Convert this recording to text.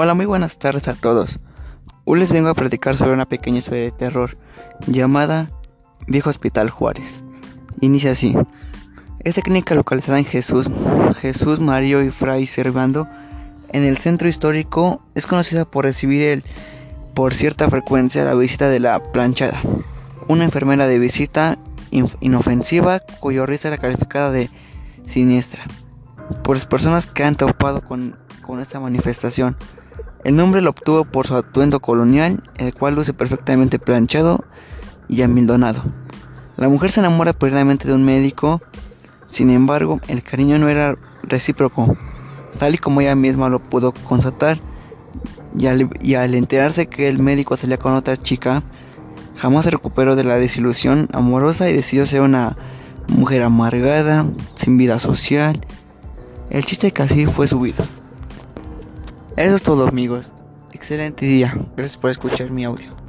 Hola, muy buenas tardes a todos. Hoy les vengo a platicar sobre una pequeña historia de terror llamada Viejo Hospital Juárez. Inicia así. Esta clínica localizada en Jesús, Jesús Mario y Fray Servando, en el centro histórico, es conocida por recibir el, por cierta frecuencia la visita de la planchada, una enfermera de visita inofensiva cuyo risa era calificada de siniestra por las personas que han topado con, con esta manifestación. El nombre lo obtuvo por su atuendo colonial, el cual luce perfectamente planchado y amildonado. La mujer se enamora perdidamente de un médico, sin embargo, el cariño no era recíproco, tal y como ella misma lo pudo constatar, y al, y al enterarse que el médico salía con otra chica, jamás se recuperó de la desilusión amorosa y decidió ser una mujer amargada, sin vida social. El chiste así fue su vida. Eso es todo amigos. Excelente día. Gracias por escuchar mi audio.